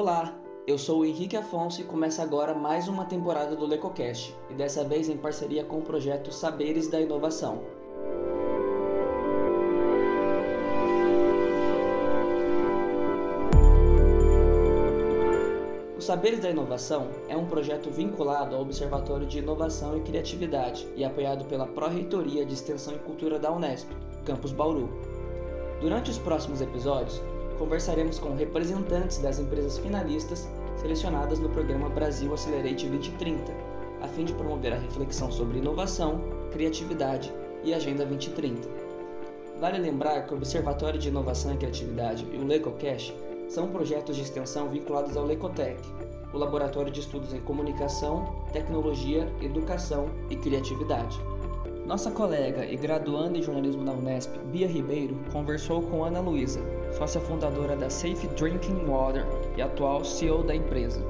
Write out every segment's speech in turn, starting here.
Olá, eu sou o Henrique Afonso e começa agora mais uma temporada do LecoCast, e dessa vez em parceria com o projeto Saberes da Inovação. O Saberes da Inovação é um projeto vinculado ao Observatório de Inovação e Criatividade e apoiado pela Pró-Reitoria de Extensão e Cultura da Unesp, Campus Bauru. Durante os próximos episódios, conversaremos com representantes das empresas finalistas selecionadas no programa Brasil Accelerate 2030, a fim de promover a reflexão sobre inovação, criatividade e Agenda 2030. Vale lembrar que o Observatório de Inovação e Criatividade e o LecoCash são projetos de extensão vinculados ao Lecotec, o Laboratório de Estudos em Comunicação, Tecnologia, Educação e Criatividade. Nossa colega e graduanda em jornalismo da Unesp, Bia Ribeiro, conversou com Ana Luísa, sócia fundadora da Safe Drinking Water e atual CEO da empresa.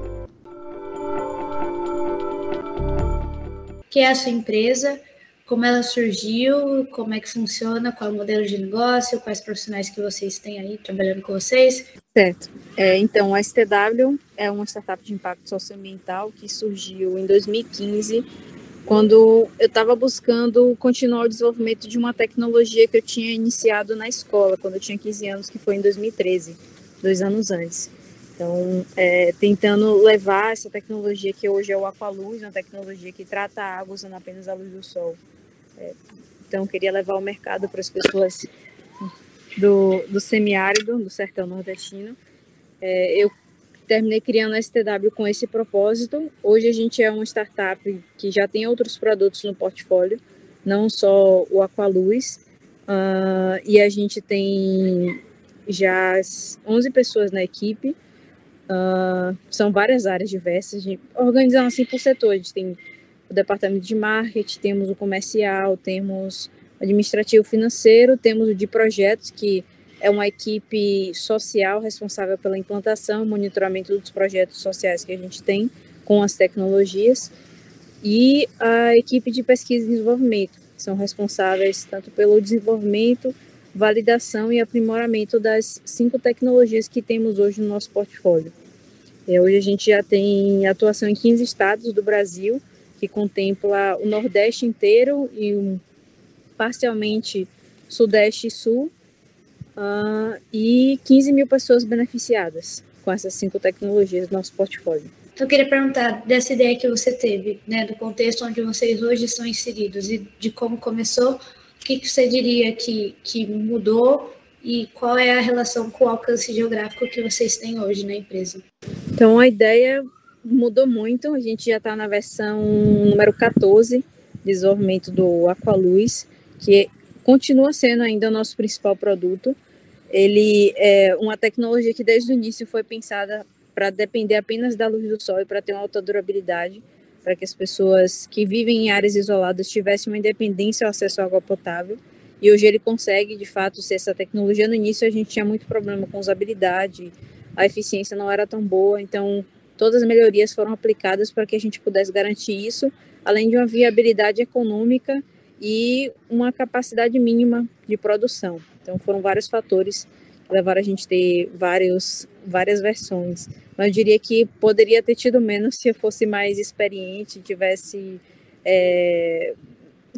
Que é a sua empresa? Como ela surgiu? Como é que funciona? Qual é o modelo de negócio? Quais profissionais que vocês têm aí trabalhando com vocês? Certo. É, então, a STW é uma startup de impacto socioambiental que surgiu em 2015 quando eu estava buscando continuar o desenvolvimento de uma tecnologia que eu tinha iniciado na escola, quando eu tinha 15 anos, que foi em 2013, dois anos antes. Então, é, tentando levar essa tecnologia que hoje é o Aqualuz, uma tecnologia que trata a água usando apenas a luz do sol. É, então, queria levar ao mercado para as pessoas do, do semiárido, do sertão nordestino. É, eu terminei criando a STW com esse propósito. Hoje a gente é uma startup que já tem outros produtos no portfólio, não só o Aqualuz, uh, e a gente tem já 11 pessoas na equipe, uh, são várias áreas diversas, organizando assim por setor, a gente tem o departamento de marketing, temos o comercial, temos administrativo financeiro, temos o de projetos, que é uma equipe social responsável pela implantação e monitoramento dos projetos sociais que a gente tem com as tecnologias, e a equipe de pesquisa e desenvolvimento, que são responsáveis tanto pelo desenvolvimento, validação e aprimoramento das cinco tecnologias que temos hoje no nosso portfólio. É, hoje a gente já tem atuação em 15 estados do Brasil, que contempla o Nordeste inteiro e um, parcialmente Sudeste e Sul, uh, e 15 mil pessoas beneficiadas com essas cinco tecnologias do nosso portfólio. Então, eu queria perguntar dessa ideia que você teve, né, do contexto onde vocês hoje estão inseridos e de como começou, o que, que você diria que, que mudou e qual é a relação com o alcance geográfico que vocês têm hoje na empresa? Então, a ideia mudou muito, a gente já está na versão número 14, desenvolvimento do Aqualuz, que continua sendo ainda o nosso principal produto, ele é uma tecnologia que desde o início foi pensada para depender apenas da luz do sol e para ter uma alta durabilidade, para que as pessoas que vivem em áreas isoladas tivessem uma independência ao acesso à água potável. E hoje ele consegue, de fato, ser essa tecnologia. No início a gente tinha muito problema com usabilidade, a eficiência não era tão boa, então todas as melhorias foram aplicadas para que a gente pudesse garantir isso, além de uma viabilidade econômica e uma capacidade mínima de produção. Então foram vários fatores que levaram a gente a ter vários, várias versões. Mas eu diria que poderia ter tido menos se eu fosse mais experiente, tivesse é,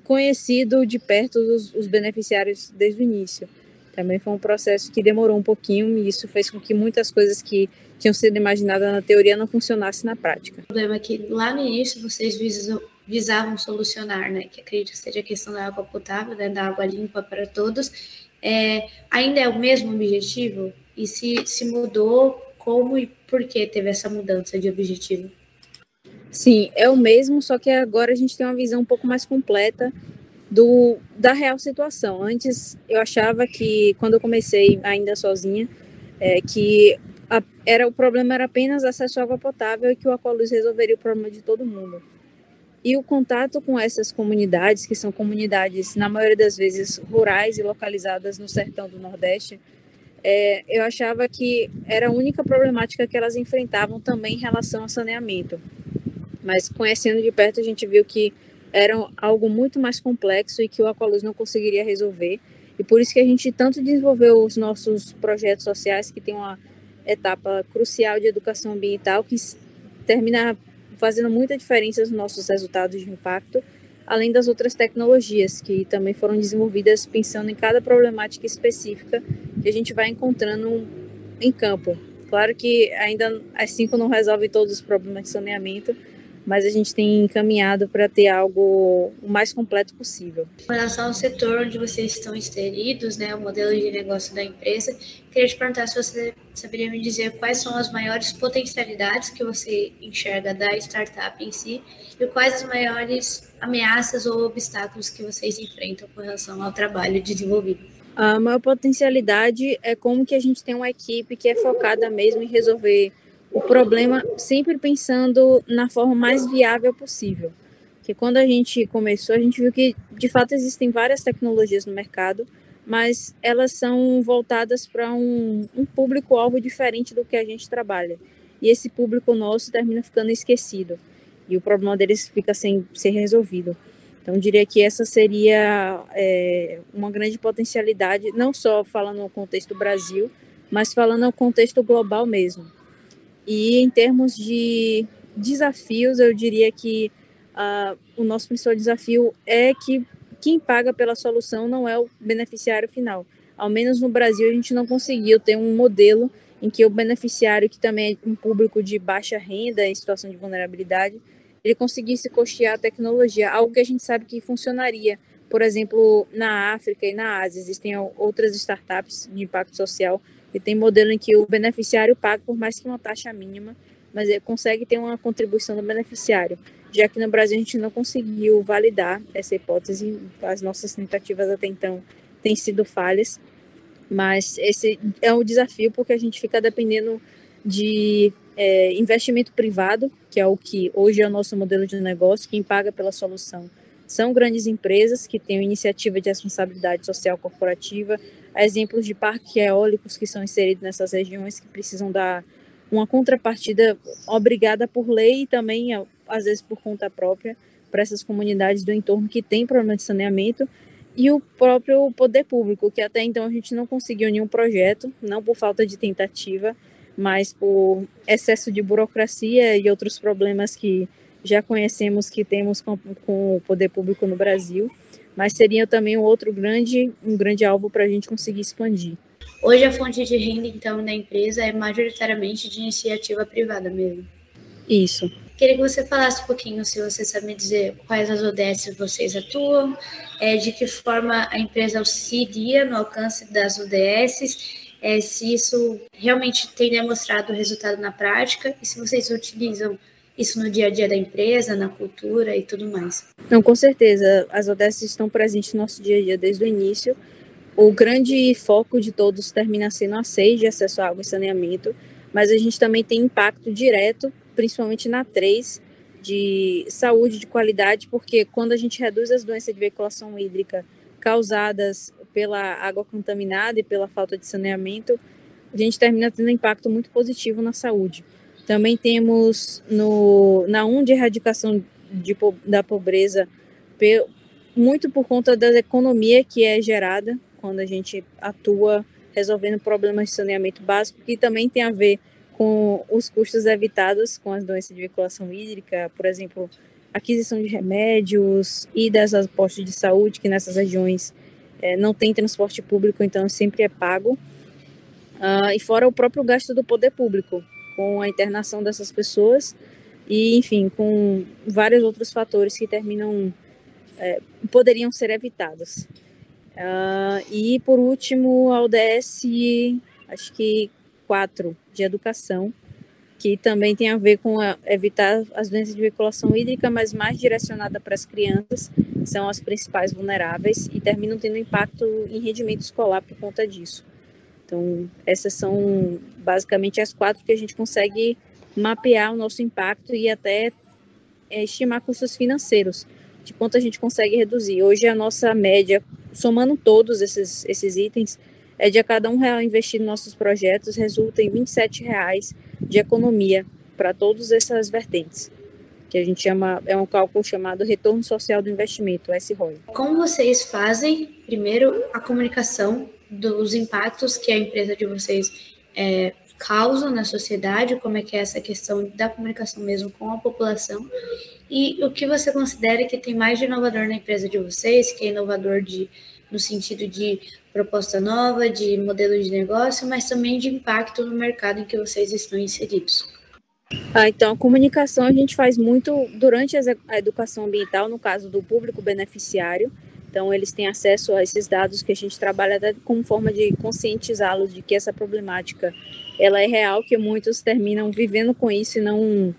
conhecido de perto os, os beneficiários desde o início. Também foi um processo que demorou um pouquinho e isso fez com que muitas coisas que tinham sido imaginadas na teoria não funcionassem na prática. O problema é que lá no início vocês visavam solucionar, né, que acredito que seja a questão da água potável, né, da água limpa para todos, é, ainda é o mesmo objetivo? E se, se mudou, como e por que teve essa mudança de objetivo? Sim, é o mesmo, só que agora a gente tem uma visão um pouco mais completa do, da real situação. Antes eu achava que, quando eu comecei ainda sozinha, é, que a, era o problema era apenas acesso à água potável e que o Aqualuz resolveria o problema de todo mundo. E o contato com essas comunidades, que são comunidades, na maioria das vezes, rurais e localizadas no sertão do Nordeste, é, eu achava que era a única problemática que elas enfrentavam também em relação ao saneamento. Mas conhecendo de perto, a gente viu que era algo muito mais complexo e que o Aqualuz não conseguiria resolver. E por isso que a gente tanto desenvolveu os nossos projetos sociais, que tem uma etapa crucial de educação ambiental que termina fazendo muita diferença nos nossos resultados de impacto, além das outras tecnologias que também foram desenvolvidas pensando em cada problemática específica que a gente vai encontrando em campo. Claro que ainda as cinco não resolvem todos os problemas de saneamento, mas a gente tem encaminhado para ter algo o mais completo possível. Com relação ao setor onde vocês estão inseridos, né, o modelo de negócio da empresa, queria te perguntar se você saberia me dizer quais são as maiores potencialidades que você enxerga da startup em si e quais as maiores ameaças ou obstáculos que vocês enfrentam com relação ao trabalho desenvolvido. A maior potencialidade é como que a gente tem uma equipe que é focada mesmo em resolver o problema sempre pensando na forma mais viável possível. Que quando a gente começou, a gente viu que de fato existem várias tecnologias no mercado, mas elas são voltadas para um, um público-alvo diferente do que a gente trabalha. E esse público nosso termina ficando esquecido. E o problema deles fica sem ser resolvido. Então, diria que essa seria é, uma grande potencialidade, não só falando no contexto Brasil, mas falando no contexto global mesmo. E em termos de desafios, eu diria que uh, o nosso principal desafio é que quem paga pela solução não é o beneficiário final. Ao menos no Brasil, a gente não conseguiu ter um modelo em que o beneficiário, que também é um público de baixa renda, em situação de vulnerabilidade, ele conseguisse custear a tecnologia, algo que a gente sabe que funcionaria. Por exemplo, na África e na Ásia, existem outras startups de impacto social e tem modelo em que o beneficiário paga por mais que uma taxa mínima, mas ele consegue ter uma contribuição do beneficiário. Já que no Brasil a gente não conseguiu validar essa hipótese, as nossas tentativas até então têm sido falhas, mas esse é um desafio porque a gente fica dependendo de é, investimento privado, que é o que hoje é o nosso modelo de negócio, quem paga pela solução são grandes empresas que têm iniciativa de responsabilidade social corporativa, exemplos de parques eólicos que são inseridos nessas regiões que precisam dar uma contrapartida obrigada por lei e também, às vezes, por conta própria, para essas comunidades do entorno que têm problema de saneamento, e o próprio poder público, que até então a gente não conseguiu nenhum projeto, não por falta de tentativa, mas por excesso de burocracia e outros problemas que já conhecemos que temos com, com o poder público no Brasil mas seria também um outro grande, um grande alvo para a gente conseguir expandir. Hoje a fonte de renda, então, da empresa é majoritariamente de iniciativa privada mesmo. Isso. Queria que você falasse um pouquinho, se você sabe dizer quais as ODS vocês atuam, é, de que forma a empresa auxilia no alcance das ODS, é, se isso realmente tem demonstrado resultado na prática e se vocês utilizam isso no dia a dia da empresa, na cultura e tudo mais. Não, com certeza. As ODS estão presentes no nosso dia a dia desde o início. O grande foco de todos termina sendo a SEI, de acesso à água e saneamento, mas a gente também tem impacto direto, principalmente na 3, de saúde, de qualidade, porque quando a gente reduz as doenças de veiculação hídrica causadas pela água contaminada e pela falta de saneamento, a gente termina tendo impacto muito positivo na saúde. Também temos no, na 1 de erradicação de, da pobreza, muito por conta da economia que é gerada quando a gente atua resolvendo problemas de saneamento básico, que também tem a ver com os custos evitados com as doenças de veiculação hídrica, por exemplo, aquisição de remédios, idas aos postos de saúde, que nessas regiões é, não tem transporte público, então sempre é pago. Uh, e fora o próprio gasto do poder público, com a internação dessas pessoas e, enfim, com vários outros fatores que terminam, é, poderiam ser evitados. Uh, e, por último, a ODS, acho que quatro, de educação, que também tem a ver com a, evitar as doenças de veiculação hídrica, mas mais direcionada para as crianças, são as principais vulneráveis e terminam tendo impacto em rendimento escolar por conta disso. Então, essas são basicamente as quatro que a gente consegue mapear o nosso impacto e até é, estimar custos financeiros, de quanto a gente consegue reduzir. Hoje, a nossa média, somando todos esses, esses itens, é de a cada um real investido em nossos projetos, resulta em 27 reais de economia para todas essas vertentes que a gente chama, é um cálculo chamado retorno social do investimento, SROI. Como vocês fazem, primeiro, a comunicação dos impactos que a empresa de vocês é, causam na sociedade, como é que é essa questão da comunicação mesmo com a população, e o que você considera que tem mais de inovador na empresa de vocês, que é inovador de, no sentido de proposta nova, de modelo de negócio, mas também de impacto no mercado em que vocês estão inseridos. Ah, então, a comunicação a gente faz muito durante a educação ambiental, no caso do público beneficiário. Então, eles têm acesso a esses dados que a gente trabalha até como forma de conscientizá-los de que essa problemática ela é real, que muitos terminam vivendo com isso e não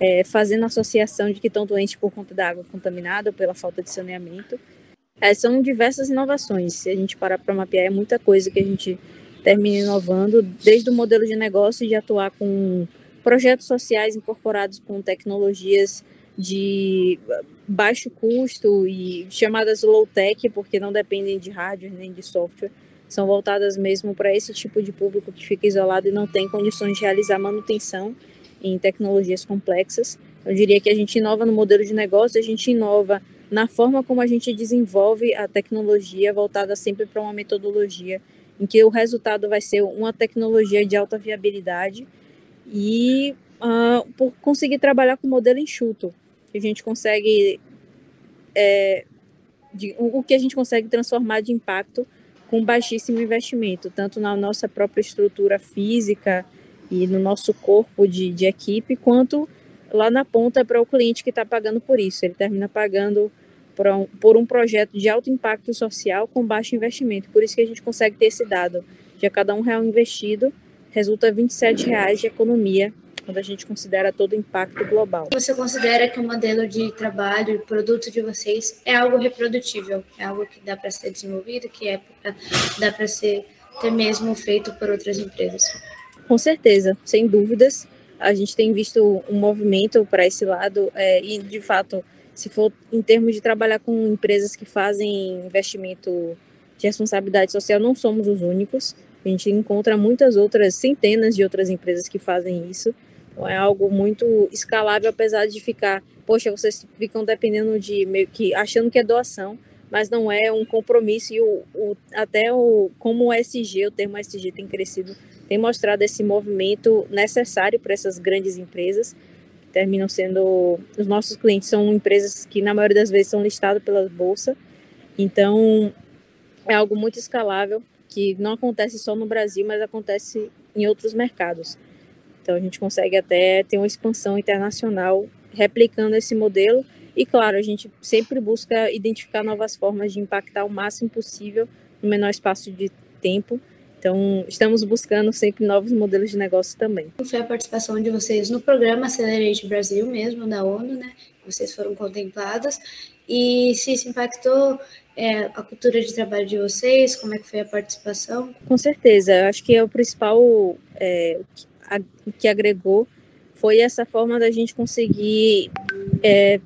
é, fazendo associação de que estão doentes por conta da água contaminada ou pela falta de saneamento. É, são diversas inovações. Se a gente parar para mapear, é muita coisa que a gente termina inovando, desde o modelo de negócio de atuar com projetos sociais incorporados com tecnologias de baixo custo e chamadas low-tech, porque não dependem de hardware nem de software, são voltadas mesmo para esse tipo de público que fica isolado e não tem condições de realizar manutenção em tecnologias complexas. Eu diria que a gente inova no modelo de negócio, a gente inova na forma como a gente desenvolve a tecnologia voltada sempre para uma metodologia em que o resultado vai ser uma tecnologia de alta viabilidade e uh, por conseguir trabalhar com modelo enxuto, que a gente consegue é, de, o que a gente consegue transformar de impacto com baixíssimo investimento, tanto na nossa própria estrutura física e no nosso corpo de, de equipe, quanto lá na ponta para o cliente que está pagando por isso. Ele termina pagando por um, por um projeto de alto impacto social com baixo investimento. Por isso que a gente consegue ter esse dado de a cada um real investido resulta 27 reais de economia quando a gente considera todo o impacto global. Você considera que o modelo de trabalho, produto de vocês é algo reprodutível, é algo que dá para ser desenvolvido, que é, dá para ser até mesmo feito por outras empresas? Com certeza, sem dúvidas. A gente tem visto um movimento para esse lado é, e, de fato, se for em termos de trabalhar com empresas que fazem investimento de responsabilidade social, não somos os únicos. A gente encontra muitas outras, centenas de outras empresas que fazem isso. Então é algo muito escalável, apesar de ficar, poxa, vocês ficam dependendo de meio que achando que é doação, mas não é um compromisso e o, o até o como o SG, o termo SG tem crescido, tem mostrado esse movimento necessário para essas grandes empresas que terminam sendo os nossos clientes são empresas que na maioria das vezes são listadas pela bolsa. Então é algo muito escalável que não acontece só no Brasil, mas acontece em outros mercados. Então a gente consegue até ter uma expansão internacional replicando esse modelo e claro, a gente sempre busca identificar novas formas de impactar o máximo possível no menor espaço de tempo. Então, estamos buscando sempre novos modelos de negócio também. Foi a participação de vocês no programa Accelerate Brasil mesmo, da ONU, né? Vocês foram contemplados. E se isso impactou é, a cultura de trabalho de vocês? Como é que foi a participação? Com certeza, acho que é o principal é, que agregou foi essa forma da gente conseguir é,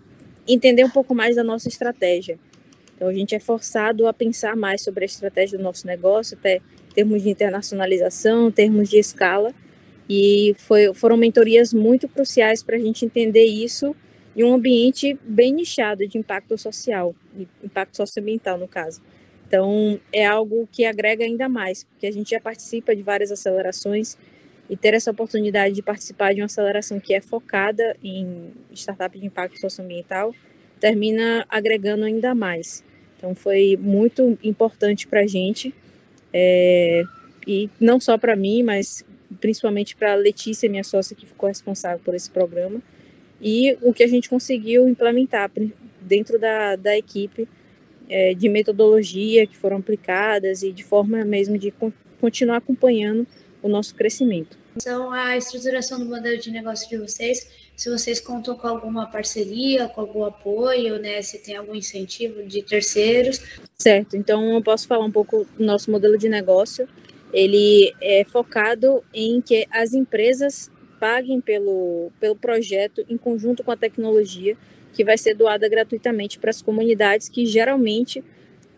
entender um pouco mais da nossa estratégia. Então, a gente é forçado a pensar mais sobre a estratégia do nosso negócio, até termos de internacionalização, termos de escala, e foi, foram mentorias muito cruciais para a gente entender isso em um ambiente bem nichado de impacto social, impacto socioambiental no caso. Então, é algo que agrega ainda mais, porque a gente já participa de várias acelerações e ter essa oportunidade de participar de uma aceleração que é focada em startup de impacto socioambiental termina agregando ainda mais. Então, foi muito importante para a gente, é, e não só para mim, mas principalmente para a Letícia, minha sócia, que ficou responsável por esse programa, e o que a gente conseguiu implementar dentro da, da equipe é, de metodologia que foram aplicadas e de forma mesmo de continuar acompanhando o nosso crescimento. Então, a estruturação do modelo de negócio de vocês, se vocês contam com alguma parceria, com algum apoio, né, se tem algum incentivo de terceiros. Certo, então eu posso falar um pouco do nosso modelo de negócio. Ele é focado em que as empresas paguem pelo, pelo projeto em conjunto com a tecnologia que vai ser doada gratuitamente para as comunidades que geralmente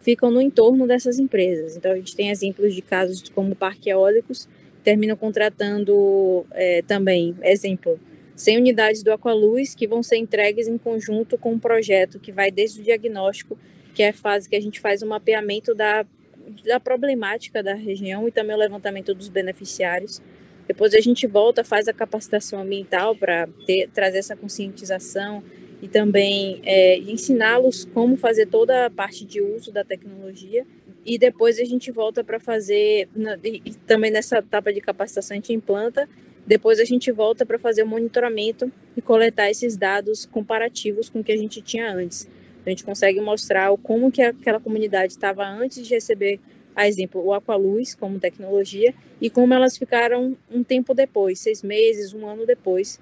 ficam no entorno dessas empresas. Então, a gente tem exemplos de casos como parques eólicos, terminam contratando é, também, exemplo, 100 unidades do Aqualuz que vão ser entregues em conjunto com um projeto que vai desde o diagnóstico, que é a fase que a gente faz o mapeamento da, da problemática da região e também o levantamento dos beneficiários, Depois a gente volta, faz a capacitação ambiental para trazer essa conscientização e também é, ensiná-los como fazer toda a parte de uso da tecnologia. E depois a gente volta para fazer, e também nessa etapa de capacitação a gente implanta, depois a gente volta para fazer o monitoramento e coletar esses dados comparativos com o que a gente tinha antes. A gente consegue mostrar como que aquela comunidade estava antes de receber, a exemplo, o Aqualuz como tecnologia e como elas ficaram um tempo depois, seis meses, um ano depois.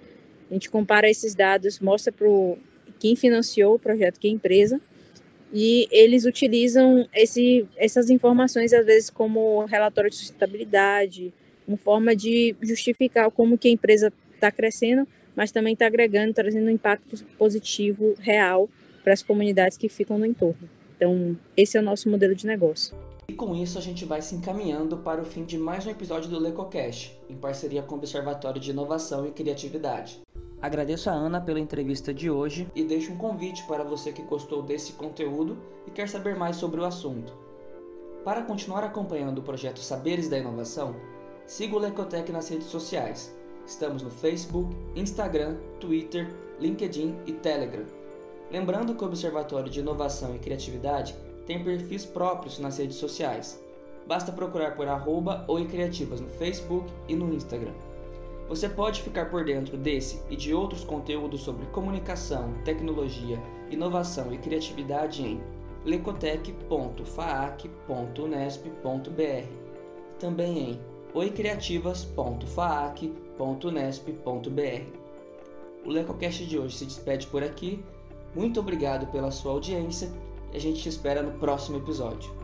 A gente compara esses dados, mostra para quem financiou o projeto, que é empresa, e eles utilizam esse, essas informações, às vezes, como relatório de sustentabilidade, uma forma de justificar como que a empresa está crescendo, mas também está agregando, trazendo um impacto positivo real para as comunidades que ficam no entorno. Então, esse é o nosso modelo de negócio. E com isso a gente vai se encaminhando para o fim de mais um episódio do LecoCast, em parceria com o Observatório de Inovação e Criatividade. Agradeço a Ana pela entrevista de hoje e deixo um convite para você que gostou desse conteúdo e quer saber mais sobre o assunto. Para continuar acompanhando o projeto Saberes da Inovação, siga o Lecotec nas redes sociais. Estamos no Facebook, Instagram, Twitter, LinkedIn e Telegram. Lembrando que o Observatório de Inovação e Criatividade tem perfis próprios nas redes sociais. Basta procurar por arroba Criativas no Facebook e no Instagram. Você pode ficar por dentro desse e de outros conteúdos sobre comunicação, tecnologia, inovação e criatividade em lecotec.faac.unesp.br. Também em oicriativas.faac.unesp.br. O LecoCast de hoje se despede por aqui muito obrigado pela sua audiência e a gente te espera no próximo episódio.